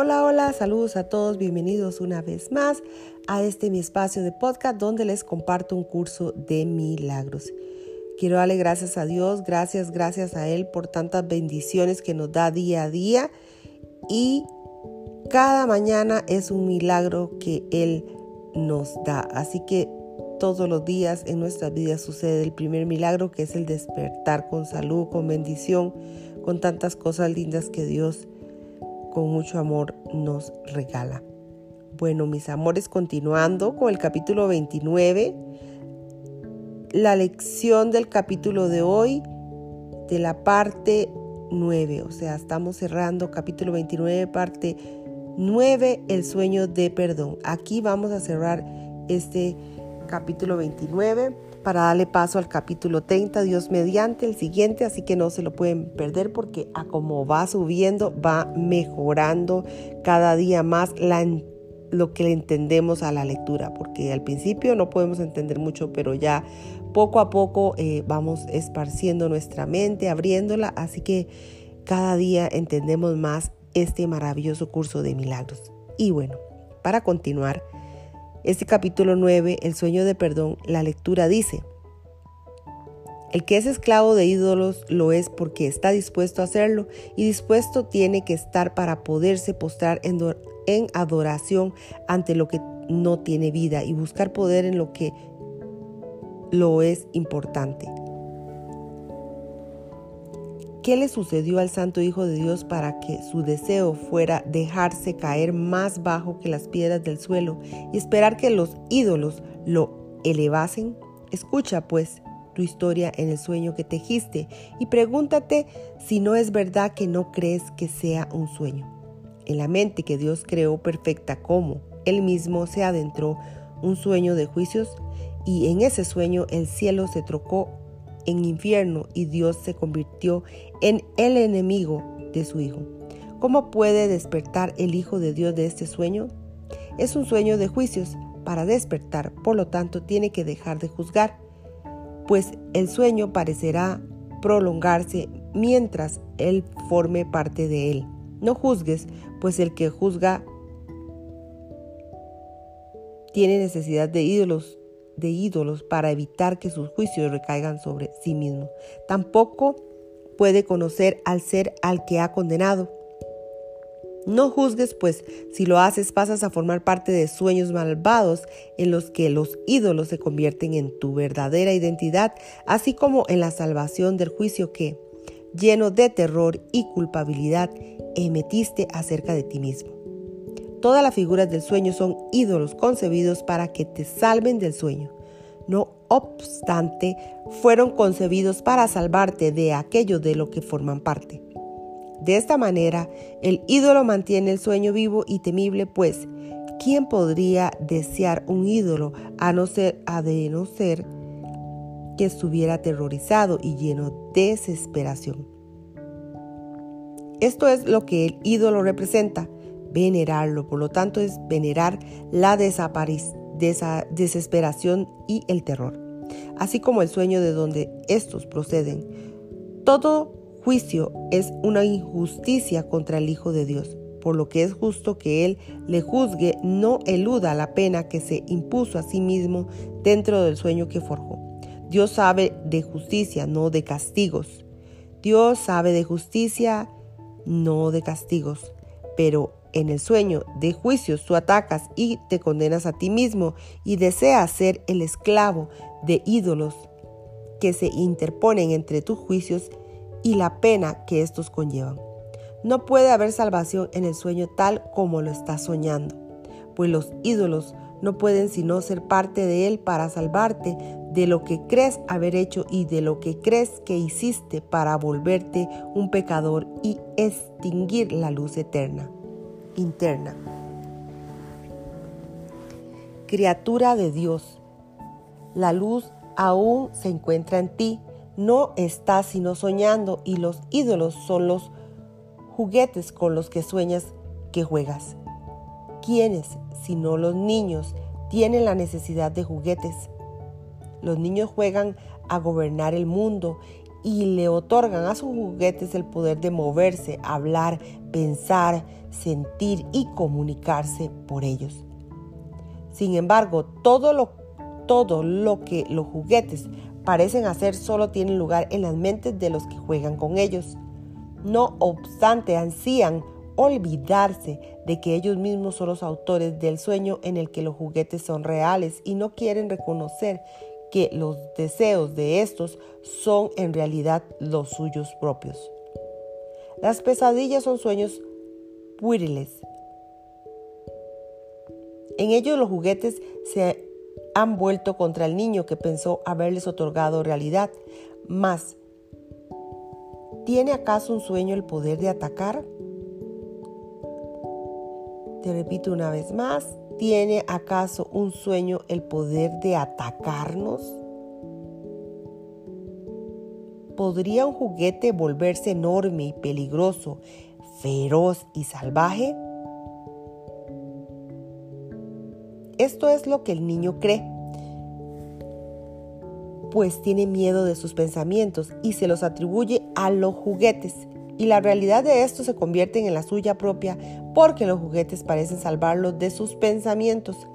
Hola, hola, saludos a todos, bienvenidos una vez más a este mi espacio de podcast donde les comparto un curso de milagros. Quiero darle gracias a Dios, gracias, gracias a Él por tantas bendiciones que nos da día a día y cada mañana es un milagro que Él nos da. Así que todos los días en nuestra vida sucede el primer milagro que es el despertar con salud, con bendición, con tantas cosas lindas que Dios con mucho amor nos regala. Bueno, mis amores, continuando con el capítulo 29, la lección del capítulo de hoy, de la parte 9, o sea, estamos cerrando capítulo 29, parte 9, el sueño de perdón. Aquí vamos a cerrar este capítulo 29 para darle paso al capítulo 30, Dios mediante el siguiente, así que no se lo pueden perder porque a como va subiendo, va mejorando cada día más lo que le entendemos a la lectura, porque al principio no podemos entender mucho, pero ya poco a poco eh, vamos esparciendo nuestra mente, abriéndola, así que cada día entendemos más este maravilloso curso de milagros. Y bueno, para continuar, este capítulo 9, el sueño de perdón, la lectura dice, el que es esclavo de ídolos lo es porque está dispuesto a hacerlo y dispuesto tiene que estar para poderse postrar en, en adoración ante lo que no tiene vida y buscar poder en lo que lo es importante. ¿Qué le sucedió al Santo Hijo de Dios para que su deseo fuera dejarse caer más bajo que las piedras del suelo y esperar que los ídolos lo elevasen? Escucha pues tu historia en el sueño que tejiste y pregúntate si no es verdad que no crees que sea un sueño. En la mente que Dios creó perfecta como Él mismo se adentró un sueño de juicios y en ese sueño el cielo se trocó en infierno y Dios se convirtió en el enemigo de su Hijo. ¿Cómo puede despertar el Hijo de Dios de este sueño? Es un sueño de juicios. Para despertar, por lo tanto, tiene que dejar de juzgar, pues el sueño parecerá prolongarse mientras Él forme parte de él. No juzgues, pues el que juzga tiene necesidad de ídolos de ídolos para evitar que sus juicios recaigan sobre sí mismo. Tampoco puede conocer al ser al que ha condenado. No juzgues, pues si lo haces pasas a formar parte de sueños malvados en los que los ídolos se convierten en tu verdadera identidad, así como en la salvación del juicio que, lleno de terror y culpabilidad, emitiste acerca de ti mismo. Todas las figuras del sueño son ídolos concebidos para que te salven del sueño. No obstante, fueron concebidos para salvarte de aquello de lo que forman parte. De esta manera, el ídolo mantiene el sueño vivo y temible, pues, ¿quién podría desear un ídolo a no ser, a de no ser que estuviera aterrorizado y lleno de desesperación? Esto es lo que el ídolo representa venerarlo. Por lo tanto, es venerar la desesperación y el terror, así como el sueño de donde estos proceden. Todo juicio es una injusticia contra el Hijo de Dios, por lo que es justo que Él le juzgue, no eluda la pena que se impuso a sí mismo dentro del sueño que forjó. Dios sabe de justicia, no de castigos. Dios sabe de justicia, no de castigos. Pero en el sueño de juicios tú atacas y te condenas a ti mismo y deseas ser el esclavo de ídolos que se interponen entre tus juicios y la pena que estos conllevan. No puede haber salvación en el sueño tal como lo estás soñando, pues los ídolos no pueden sino ser parte de él para salvarte de lo que crees haber hecho y de lo que crees que hiciste para volverte un pecador y extinguir la luz eterna interna. Criatura de Dios, la luz aún se encuentra en ti, no estás sino soñando y los ídolos son los juguetes con los que sueñas que juegas. ¿Quiénes, sino los niños, tienen la necesidad de juguetes? Los niños juegan a gobernar el mundo y le otorgan a sus juguetes el poder de moverse, hablar, pensar, sentir y comunicarse por ellos. Sin embargo, todo lo, todo lo que los juguetes parecen hacer solo tiene lugar en las mentes de los que juegan con ellos. No obstante, ansían olvidarse de que ellos mismos son los autores del sueño en el que los juguetes son reales y no quieren reconocer que los deseos de estos son en realidad los suyos propios. Las pesadillas son sueños pueriles. En ellos los juguetes se han vuelto contra el niño que pensó haberles otorgado realidad. Mas, ¿tiene acaso un sueño el poder de atacar? Te repito una vez más, ¿tiene acaso un sueño el poder de atacarnos? ¿Podría un juguete volverse enorme y peligroso, feroz y salvaje? Esto es lo que el niño cree, pues tiene miedo de sus pensamientos y se los atribuye a los juguetes. Y la realidad de esto se convierte en la suya propia porque los juguetes parecen salvarlo de sus pensamientos.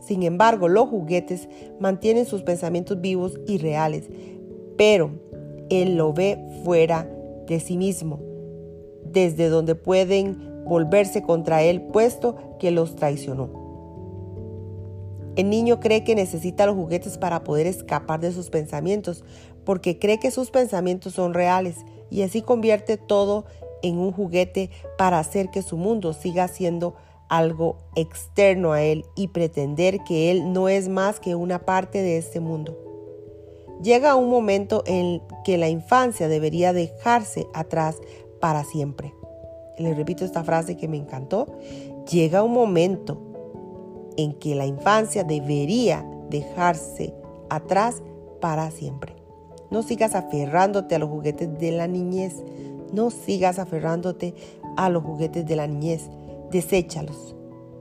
Sin embargo, los juguetes mantienen sus pensamientos vivos y reales, pero él lo ve fuera de sí mismo, desde donde pueden volverse contra él puesto que los traicionó. El niño cree que necesita los juguetes para poder escapar de sus pensamientos, porque cree que sus pensamientos son reales y así convierte todo en un juguete para hacer que su mundo siga siendo algo externo a él y pretender que él no es más que una parte de este mundo. Llega un momento en que la infancia debería dejarse atrás para siempre. Le repito esta frase que me encantó. Llega un momento en que la infancia debería dejarse atrás para siempre. No sigas aferrándote a los juguetes de la niñez. No sigas aferrándote a los juguetes de la niñez. Deséchalos,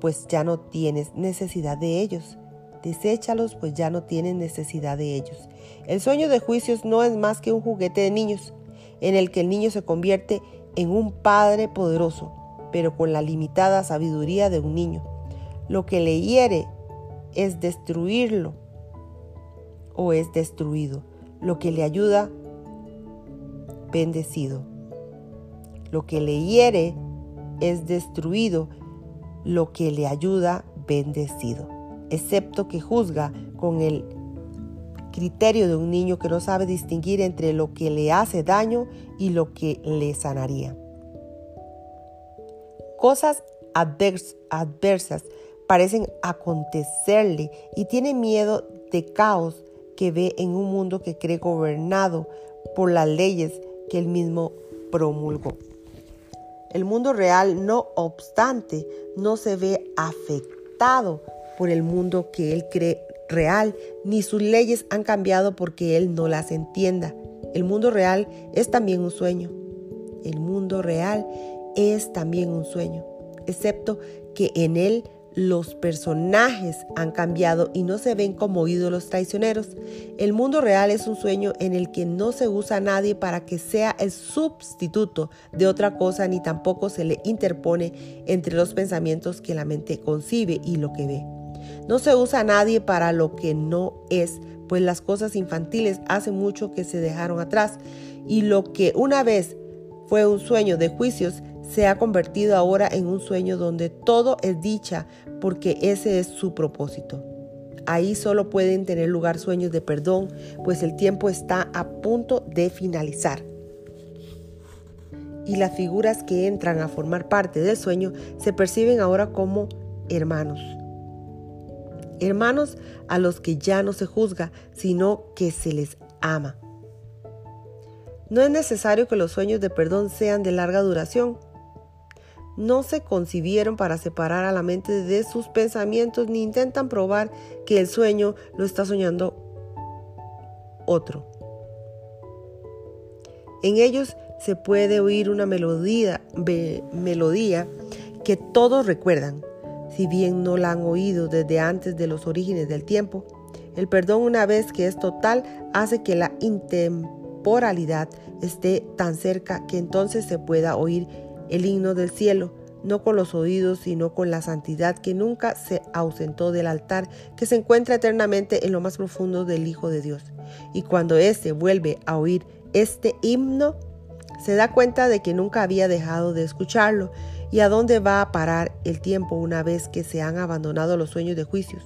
pues ya no tienes necesidad de ellos. Deséchalos, pues ya no tienes necesidad de ellos. El sueño de juicios no es más que un juguete de niños, en el que el niño se convierte en un padre poderoso, pero con la limitada sabiduría de un niño. Lo que le hiere es destruirlo o es destruido. Lo que le ayuda, bendecido. Lo que le hiere es destruido. Lo que le ayuda, bendecido. Excepto que juzga con el criterio de un niño que no sabe distinguir entre lo que le hace daño y lo que le sanaría. Cosas adversas parecen acontecerle y tiene miedo de caos que ve en un mundo que cree gobernado por las leyes que él mismo promulgó. El mundo real, no obstante, no se ve afectado por el mundo que él cree real, ni sus leyes han cambiado porque él no las entienda. El mundo real es también un sueño. El mundo real es también un sueño, excepto que en él los personajes han cambiado y no se ven como ídolos traicioneros. El mundo real es un sueño en el que no se usa a nadie para que sea el sustituto de otra cosa ni tampoco se le interpone entre los pensamientos que la mente concibe y lo que ve. No se usa a nadie para lo que no es, pues las cosas infantiles hace mucho que se dejaron atrás y lo que una vez fue un sueño de juicios se ha convertido ahora en un sueño donde todo es dicha porque ese es su propósito. Ahí solo pueden tener lugar sueños de perdón, pues el tiempo está a punto de finalizar. Y las figuras que entran a formar parte del sueño se perciben ahora como hermanos. Hermanos a los que ya no se juzga, sino que se les ama. No es necesario que los sueños de perdón sean de larga duración. No se concibieron para separar a la mente de sus pensamientos ni intentan probar que el sueño lo está soñando otro. En ellos se puede oír una melodía, melodía que todos recuerdan, si bien no la han oído desde antes de los orígenes del tiempo. El perdón una vez que es total hace que la temporalidad esté tan cerca que entonces se pueda oír el himno del cielo, no con los oídos, sino con la santidad que nunca se ausentó del altar, que se encuentra eternamente en lo más profundo del Hijo de Dios. Y cuando éste vuelve a oír este himno, se da cuenta de que nunca había dejado de escucharlo y a dónde va a parar el tiempo una vez que se han abandonado los sueños de juicios.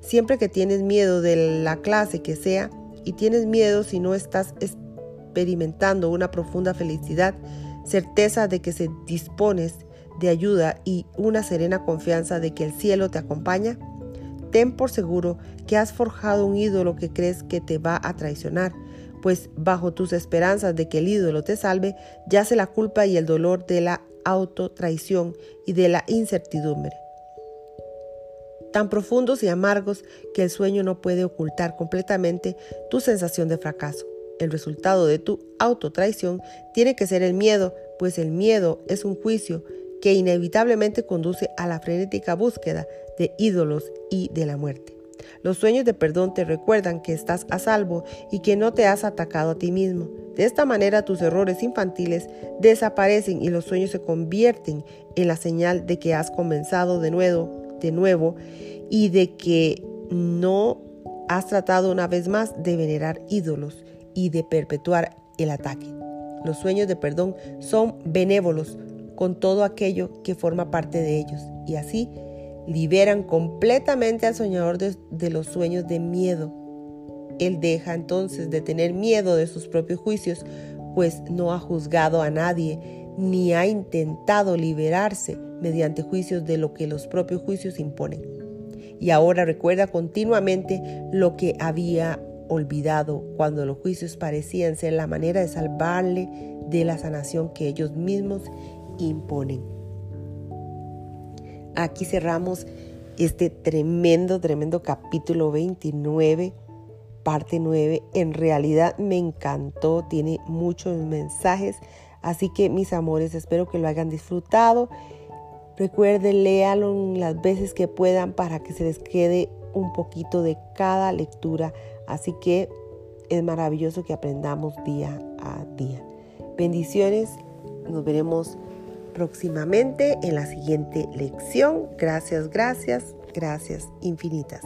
Siempre que tienes miedo de la clase que sea y tienes miedo si no estás experimentando una profunda felicidad, certeza de que se dispones de ayuda y una serena confianza de que el cielo te acompaña, ten por seguro que has forjado un ídolo que crees que te va a traicionar, pues bajo tus esperanzas de que el ídolo te salve, yace la culpa y el dolor de la autotraición y de la incertidumbre. Tan profundos y amargos que el sueño no puede ocultar completamente tu sensación de fracaso. El resultado de tu autotraición tiene que ser el miedo, pues el miedo es un juicio que inevitablemente conduce a la frenética búsqueda de ídolos y de la muerte. Los sueños de perdón te recuerdan que estás a salvo y que no te has atacado a ti mismo. De esta manera tus errores infantiles desaparecen y los sueños se convierten en la señal de que has comenzado de nuevo, de nuevo y de que no has tratado una vez más de venerar ídolos y de perpetuar el ataque. Los sueños de perdón son benévolos con todo aquello que forma parte de ellos y así liberan completamente al soñador de, los sueños de miedo. Él deja entonces de tener miedo de sus propios juicios, pues no ha juzgado a nadie ni ha intentado liberarse mediante juicios de lo que los propios juicios imponen. Y ahora recuerda continuamente lo que había olvidado cuando los juicios parecían ser la manera de salvarle de la sanación que ellos mismos imponen. Aquí cerramos este tremendo, tremendo capítulo 29, parte 9. En realidad me encantó, tiene muchos mensajes. Así que mis amores, espero que lo hayan disfrutado. Recuerden, léalo las veces que puedan para que se les quede un poquito de cada lectura. Así que es maravilloso que aprendamos día a día. Bendiciones, nos veremos próximamente en la siguiente lección. Gracias, gracias, gracias infinitas.